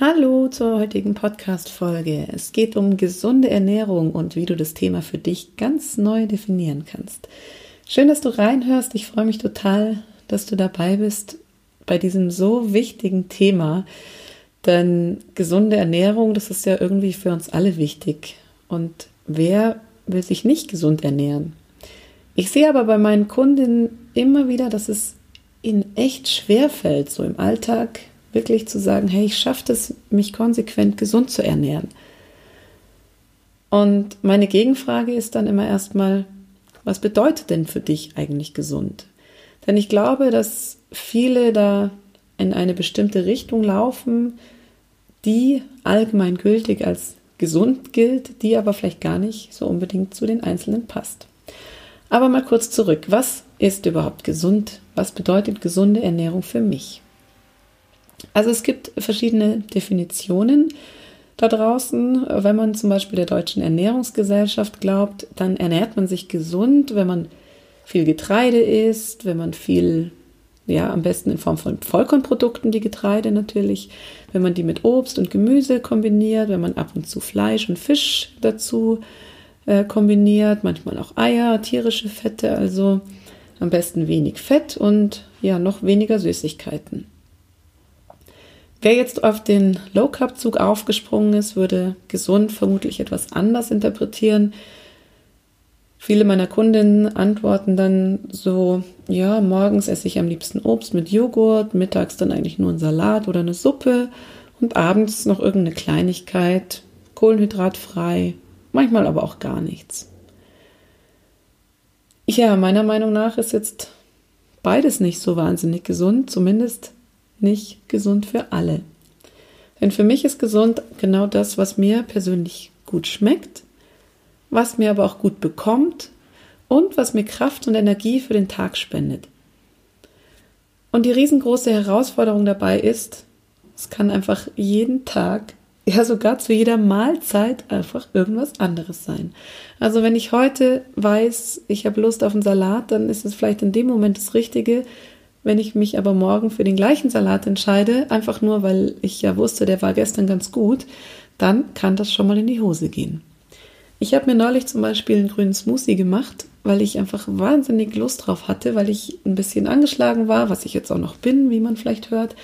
Hallo zur heutigen Podcast-Folge. Es geht um gesunde Ernährung und wie du das Thema für dich ganz neu definieren kannst. Schön, dass du reinhörst. Ich freue mich total, dass du dabei bist bei diesem so wichtigen Thema. Denn gesunde Ernährung, das ist ja irgendwie für uns alle wichtig. Und wer will sich nicht gesund ernähren? Ich sehe aber bei meinen Kundinnen immer wieder, dass es ihnen echt schwer fällt, so im Alltag wirklich zu sagen, hey, ich schaffe es, mich konsequent gesund zu ernähren. Und meine Gegenfrage ist dann immer erstmal, was bedeutet denn für dich eigentlich gesund? Denn ich glaube, dass viele da in eine bestimmte Richtung laufen, die allgemein gültig als gesund gilt, die aber vielleicht gar nicht so unbedingt zu den Einzelnen passt. Aber mal kurz zurück. Was ist überhaupt gesund? Was bedeutet gesunde Ernährung für mich? Also es gibt verschiedene Definitionen da draußen. Wenn man zum Beispiel der Deutschen Ernährungsgesellschaft glaubt, dann ernährt man sich gesund, wenn man viel Getreide isst, wenn man viel, ja, am besten in Form von Vollkornprodukten, die Getreide natürlich, wenn man die mit Obst und Gemüse kombiniert, wenn man ab und zu Fleisch und Fisch dazu äh, kombiniert, manchmal auch Eier, tierische Fette, also am besten wenig Fett und ja, noch weniger Süßigkeiten. Wer jetzt auf den Low Carb Zug aufgesprungen ist, würde gesund vermutlich etwas anders interpretieren. Viele meiner Kundinnen antworten dann so, ja, morgens esse ich am liebsten Obst mit Joghurt, mittags dann eigentlich nur ein Salat oder eine Suppe und abends noch irgendeine Kleinigkeit, kohlenhydratfrei, manchmal aber auch gar nichts. Ja, meiner Meinung nach ist jetzt beides nicht so wahnsinnig gesund, zumindest nicht gesund für alle. Denn für mich ist gesund genau das, was mir persönlich gut schmeckt, was mir aber auch gut bekommt und was mir Kraft und Energie für den Tag spendet. Und die riesengroße Herausforderung dabei ist, es kann einfach jeden Tag, ja sogar zu jeder Mahlzeit einfach irgendwas anderes sein. Also wenn ich heute weiß, ich habe Lust auf einen Salat, dann ist es vielleicht in dem Moment das Richtige, wenn ich mich aber morgen für den gleichen Salat entscheide, einfach nur weil ich ja wusste, der war gestern ganz gut, dann kann das schon mal in die Hose gehen. Ich habe mir neulich zum Beispiel einen grünen Smoothie gemacht, weil ich einfach wahnsinnig Lust drauf hatte, weil ich ein bisschen angeschlagen war, was ich jetzt auch noch bin, wie man vielleicht hört.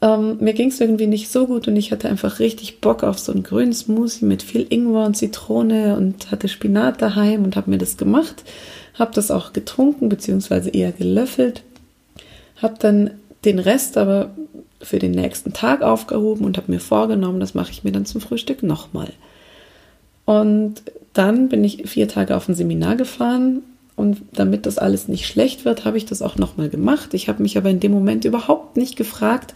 Ähm, mir ging es irgendwie nicht so gut und ich hatte einfach richtig Bock auf so einen grünen Smoothie mit viel Ingwer und Zitrone und hatte Spinat daheim und habe mir das gemacht. Habe das auch getrunken, beziehungsweise eher gelöffelt habe dann den Rest aber für den nächsten Tag aufgehoben und habe mir vorgenommen, das mache ich mir dann zum Frühstück nochmal. Und dann bin ich vier Tage auf ein Seminar gefahren und damit das alles nicht schlecht wird, habe ich das auch nochmal gemacht. Ich habe mich aber in dem Moment überhaupt nicht gefragt,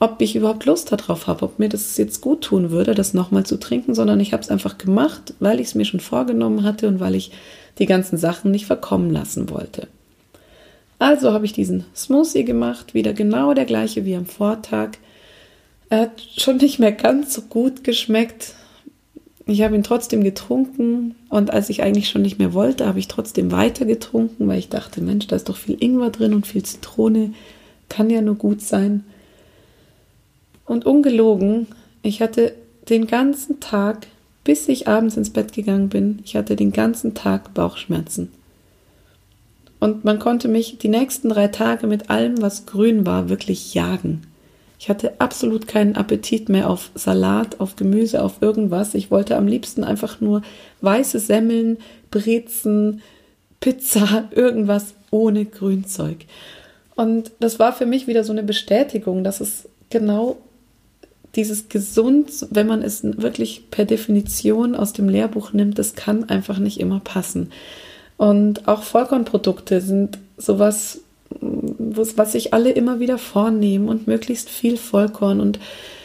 ob ich überhaupt Lust darauf habe, ob mir das jetzt gut tun würde, das nochmal zu trinken, sondern ich habe es einfach gemacht, weil ich es mir schon vorgenommen hatte und weil ich die ganzen Sachen nicht verkommen lassen wollte. Also habe ich diesen Smoothie gemacht, wieder genau der gleiche wie am Vortag. Er hat schon nicht mehr ganz so gut geschmeckt. Ich habe ihn trotzdem getrunken und als ich eigentlich schon nicht mehr wollte, habe ich trotzdem weiter getrunken, weil ich dachte, Mensch, da ist doch viel Ingwer drin und viel Zitrone, kann ja nur gut sein. Und ungelogen, ich hatte den ganzen Tag, bis ich abends ins Bett gegangen bin, ich hatte den ganzen Tag Bauchschmerzen. Und man konnte mich die nächsten drei Tage mit allem, was grün war, wirklich jagen. Ich hatte absolut keinen Appetit mehr auf Salat, auf Gemüse, auf irgendwas. Ich wollte am liebsten einfach nur weiße Semmeln, Brezen, Pizza, irgendwas ohne Grünzeug. Und das war für mich wieder so eine Bestätigung, dass es genau dieses gesund, wenn man es wirklich per Definition aus dem Lehrbuch nimmt, das kann einfach nicht immer passen. Und auch Vollkornprodukte sind sowas, was sich alle immer wieder vornehmen und möglichst viel Vollkorn. Und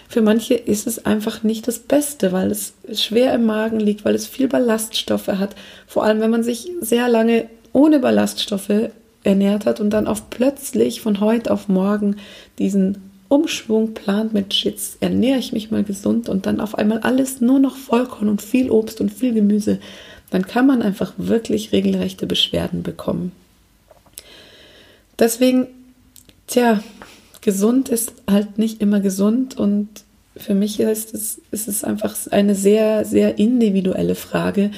für manche ist es einfach nicht das Beste, weil es schwer im Magen liegt, weil es viel Ballaststoffe hat. Vor allem, wenn man sich sehr lange ohne Ballaststoffe ernährt hat und dann auf plötzlich von heute auf morgen diesen Umschwung plant mit jetzt ernähre ich mich mal gesund und dann auf einmal alles nur noch Vollkorn und viel Obst und viel Gemüse, dann kann man einfach wirklich regelrechte Beschwerden bekommen. Deswegen, tja, gesund ist halt nicht immer gesund und für mich ist es, ist es einfach eine sehr, sehr individuelle Frage.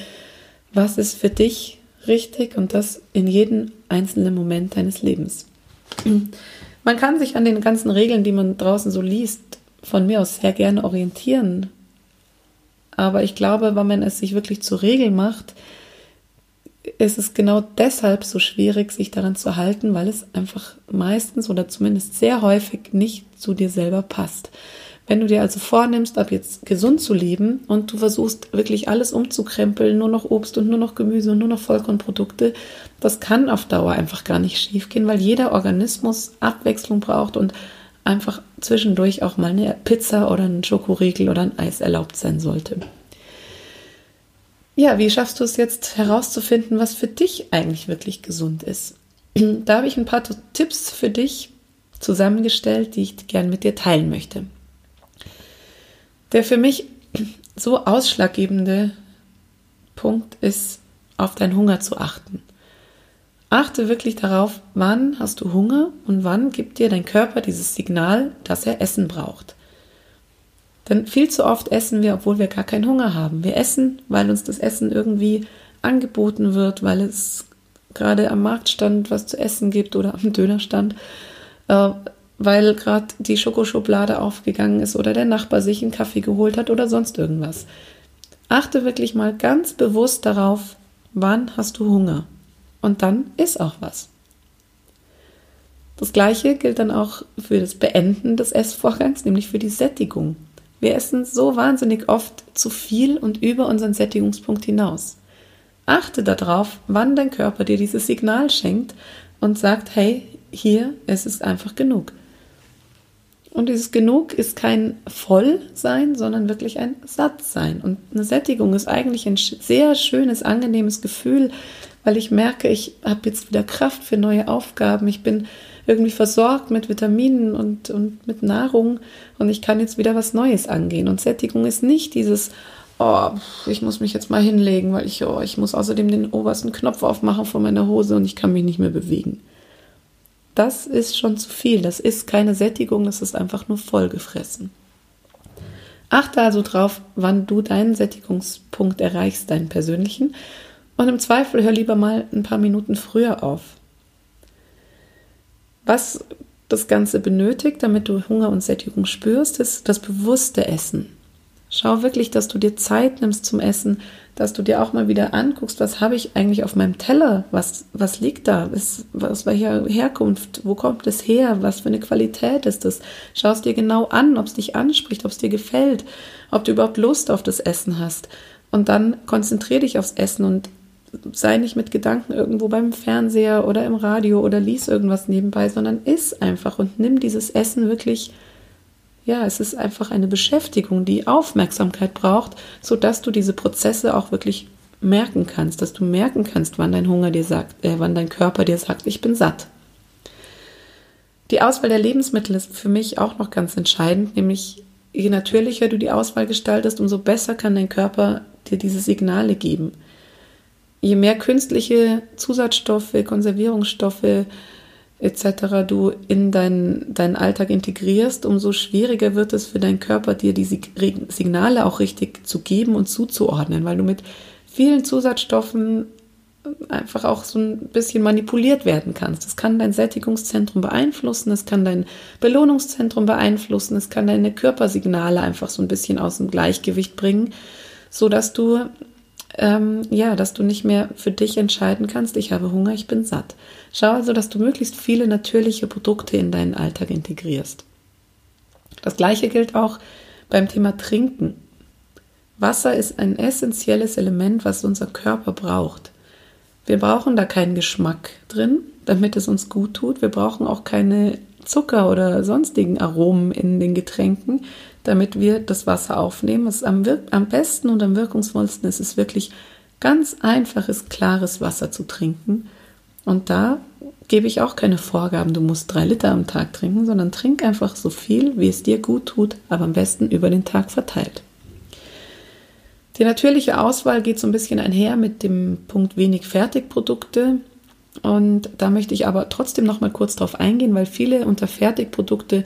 Was ist für dich richtig und das in jedem einzelnen Moment deines Lebens? Man kann sich an den ganzen Regeln, die man draußen so liest, von mir aus sehr gerne orientieren. Aber ich glaube, wenn man es sich wirklich zur Regel macht, ist es genau deshalb so schwierig, sich daran zu halten, weil es einfach meistens oder zumindest sehr häufig nicht zu dir selber passt. Wenn du dir also vornimmst, ab jetzt gesund zu leben und du versuchst wirklich alles umzukrempeln, nur noch Obst und nur noch Gemüse und nur noch Vollkornprodukte, das kann auf Dauer einfach gar nicht schiefgehen, weil jeder Organismus Abwechslung braucht und einfach zwischendurch auch mal eine Pizza oder ein Schokoriegel oder ein Eis erlaubt sein sollte. Ja, wie schaffst du es jetzt herauszufinden, was für dich eigentlich wirklich gesund ist? Da habe ich ein paar Tipps für dich zusammengestellt, die ich gern mit dir teilen möchte. Der für mich so ausschlaggebende Punkt ist, auf deinen Hunger zu achten. Achte wirklich darauf, wann hast du Hunger und wann gibt dir dein Körper dieses Signal, dass er Essen braucht. Denn viel zu oft essen wir, obwohl wir gar keinen Hunger haben. Wir essen, weil uns das Essen irgendwie angeboten wird, weil es gerade am Marktstand was zu essen gibt oder am Dönerstand. Äh, weil gerade die Schokoschublade aufgegangen ist oder der Nachbar sich einen Kaffee geholt hat oder sonst irgendwas. Achte wirklich mal ganz bewusst darauf, wann hast du Hunger. Und dann ist auch was. Das gleiche gilt dann auch für das Beenden des Essvorgangs, nämlich für die Sättigung. Wir essen so wahnsinnig oft zu viel und über unseren Sättigungspunkt hinaus. Achte darauf, wann dein Körper dir dieses Signal schenkt und sagt, hey, hier ist es einfach genug. Und dieses Genug ist kein Vollsein, sondern wirklich ein Sattsein. Und eine Sättigung ist eigentlich ein sehr schönes, angenehmes Gefühl, weil ich merke, ich habe jetzt wieder Kraft für neue Aufgaben. Ich bin irgendwie versorgt mit Vitaminen und, und mit Nahrung und ich kann jetzt wieder was Neues angehen. Und Sättigung ist nicht dieses, oh, ich muss mich jetzt mal hinlegen, weil ich, oh, ich muss außerdem den obersten Knopf aufmachen von meiner Hose und ich kann mich nicht mehr bewegen das ist schon zu viel. Das ist keine Sättigung, das ist einfach nur vollgefressen. Achte also drauf, wann du deinen Sättigungspunkt erreichst, deinen persönlichen. Und im Zweifel hör lieber mal ein paar Minuten früher auf. Was das Ganze benötigt, damit du Hunger und Sättigung spürst, ist das bewusste Essen. Schau wirklich, dass du dir Zeit nimmst zum Essen, dass du dir auch mal wieder anguckst, was habe ich eigentlich auf meinem Teller? Was, was liegt da? Was, was welcher Herkunft? Wo kommt es her? Was für eine Qualität ist es? Schau es dir genau an, ob es dich anspricht, ob es dir gefällt, ob du überhaupt Lust auf das Essen hast. Und dann konzentriere dich aufs Essen und sei nicht mit Gedanken irgendwo beim Fernseher oder im Radio oder lies irgendwas nebenbei, sondern iss einfach und nimm dieses Essen wirklich ja, es ist einfach eine Beschäftigung, die Aufmerksamkeit braucht, sodass du diese Prozesse auch wirklich merken kannst, dass du merken kannst, wann dein Hunger dir sagt, äh, wann dein Körper dir sagt, ich bin satt. Die Auswahl der Lebensmittel ist für mich auch noch ganz entscheidend, nämlich je natürlicher du die Auswahl gestaltest, umso besser kann dein Körper dir diese Signale geben. Je mehr künstliche Zusatzstoffe, Konservierungsstoffe, etc. du in deinen, deinen Alltag integrierst, umso schwieriger wird es für deinen Körper, dir die Signale auch richtig zu geben und zuzuordnen, weil du mit vielen Zusatzstoffen einfach auch so ein bisschen manipuliert werden kannst. Es kann dein Sättigungszentrum beeinflussen, es kann dein Belohnungszentrum beeinflussen, es kann deine Körpersignale einfach so ein bisschen aus dem Gleichgewicht bringen, so dass du ähm, ja, dass du nicht mehr für dich entscheiden kannst, ich habe Hunger, ich bin satt. Schau also, dass du möglichst viele natürliche Produkte in deinen Alltag integrierst. Das gleiche gilt auch beim Thema Trinken. Wasser ist ein essentielles Element, was unser Körper braucht. Wir brauchen da keinen Geschmack drin, damit es uns gut tut. Wir brauchen auch keine Zucker oder sonstigen Aromen in den Getränken, damit wir das Wasser aufnehmen. Es am, am besten und am wirkungsvollsten ist es wirklich ganz einfaches, klares Wasser zu trinken. Und da gebe ich auch keine Vorgaben, du musst drei Liter am Tag trinken, sondern trink einfach so viel, wie es dir gut tut, aber am besten über den Tag verteilt. Die natürliche Auswahl geht so ein bisschen einher mit dem Punkt wenig Fertigprodukte. Und da möchte ich aber trotzdem noch mal kurz drauf eingehen, weil viele unter Fertigprodukte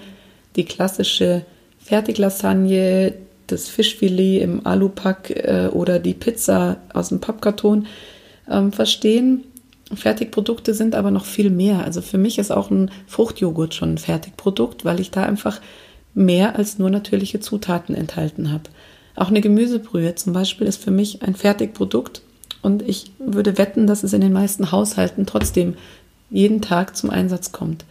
die klassische Fertiglasagne, das Fischfilet im Alupack äh, oder die Pizza aus dem Pappkarton ähm, verstehen. Fertigprodukte sind aber noch viel mehr. Also für mich ist auch ein Fruchtjoghurt schon ein Fertigprodukt, weil ich da einfach mehr als nur natürliche Zutaten enthalten habe. Auch eine Gemüsebrühe zum Beispiel ist für mich ein Fertigprodukt und ich würde wetten, dass es in den meisten Haushalten trotzdem jeden Tag zum Einsatz kommt.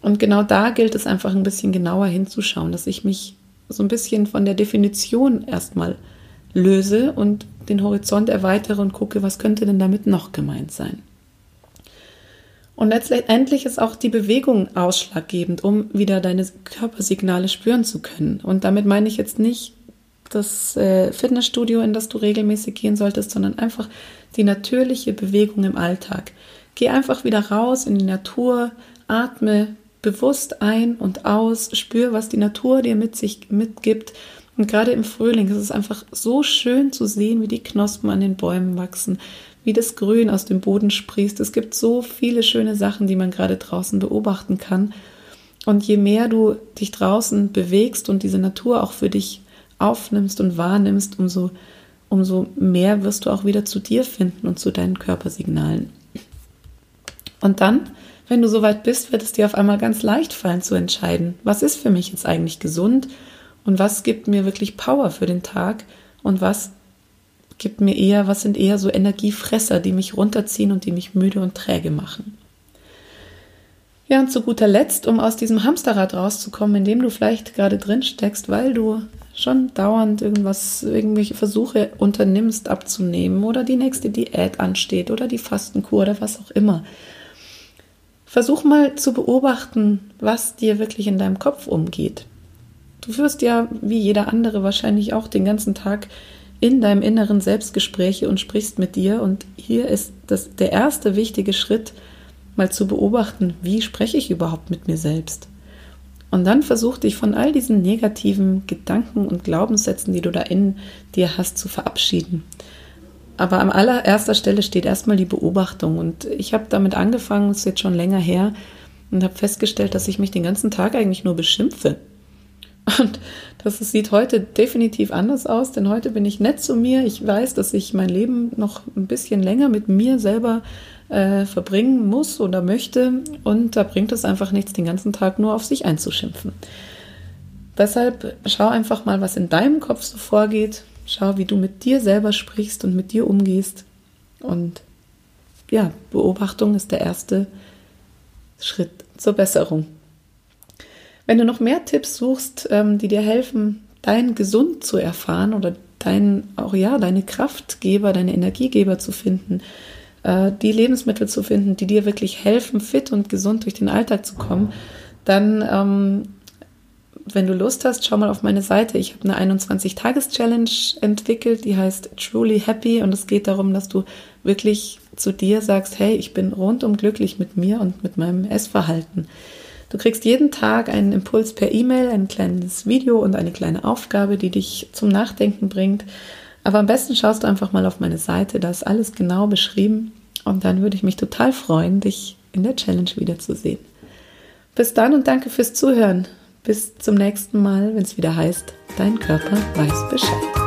Und genau da gilt es einfach ein bisschen genauer hinzuschauen, dass ich mich so ein bisschen von der Definition erstmal löse und den Horizont erweitere und gucke, was könnte denn damit noch gemeint sein. Und letztendlich ist auch die Bewegung ausschlaggebend, um wieder deine Körpersignale spüren zu können. Und damit meine ich jetzt nicht das äh, Fitnessstudio, in das du regelmäßig gehen solltest, sondern einfach die natürliche Bewegung im Alltag. Geh einfach wieder raus in die Natur, atme bewusst ein und aus, spür, was die Natur dir mit sich mitgibt. Und gerade im Frühling ist es einfach so schön zu sehen, wie die Knospen an den Bäumen wachsen, wie das Grün aus dem Boden sprießt. Es gibt so viele schöne Sachen, die man gerade draußen beobachten kann. Und je mehr du dich draußen bewegst und diese Natur auch für dich aufnimmst und wahrnimmst, umso, umso mehr wirst du auch wieder zu dir finden und zu deinen Körpersignalen. Und dann, wenn du soweit bist, wird es dir auf einmal ganz leicht fallen zu entscheiden, was ist für mich jetzt eigentlich gesund und was gibt mir wirklich Power für den Tag und was gibt mir eher, was sind eher so Energiefresser, die mich runterziehen und die mich müde und träge machen. Ja, und zu guter Letzt, um aus diesem Hamsterrad rauszukommen, in dem du vielleicht gerade drin steckst, weil du schon dauernd irgendwas, irgendwelche Versuche unternimmst abzunehmen oder die nächste Diät ansteht oder die Fastenkur oder was auch immer. Versuch mal zu beobachten, was dir wirklich in deinem Kopf umgeht. Du führst ja, wie jeder andere wahrscheinlich auch, den ganzen Tag in deinem inneren Selbstgespräche und sprichst mit dir. Und hier ist das, der erste wichtige Schritt, mal zu beobachten, wie spreche ich überhaupt mit mir selbst. Und dann versuch dich von all diesen negativen Gedanken und Glaubenssätzen, die du da in dir hast, zu verabschieden. Aber an allererster Stelle steht erstmal die Beobachtung. Und ich habe damit angefangen, ist jetzt schon länger her, und habe festgestellt, dass ich mich den ganzen Tag eigentlich nur beschimpfe. Und das sieht heute definitiv anders aus, denn heute bin ich nett zu mir. Ich weiß, dass ich mein Leben noch ein bisschen länger mit mir selber äh, verbringen muss oder möchte. Und da bringt es einfach nichts, den ganzen Tag nur auf sich einzuschimpfen. Deshalb schau einfach mal, was in deinem Kopf so vorgeht. Schau, wie du mit dir selber sprichst und mit dir umgehst. Und ja, Beobachtung ist der erste Schritt zur Besserung. Wenn du noch mehr Tipps suchst, ähm, die dir helfen, dein Gesund zu erfahren oder dein, auch ja, deine Kraftgeber, deine Energiegeber zu finden, äh, die Lebensmittel zu finden, die dir wirklich helfen, fit und gesund durch den Alltag zu kommen, dann, ähm, wenn du Lust hast, schau mal auf meine Seite. Ich habe eine 21-Tages-Challenge entwickelt, die heißt Truly Happy und es geht darum, dass du wirklich zu dir sagst, hey, ich bin rundum glücklich mit mir und mit meinem Essverhalten. Du kriegst jeden Tag einen Impuls per E-Mail, ein kleines Video und eine kleine Aufgabe, die dich zum Nachdenken bringt. Aber am besten schaust du einfach mal auf meine Seite, da ist alles genau beschrieben und dann würde ich mich total freuen, dich in der Challenge wiederzusehen. Bis dann und danke fürs Zuhören. Bis zum nächsten Mal, wenn es wieder heißt, dein Körper weiß Bescheid.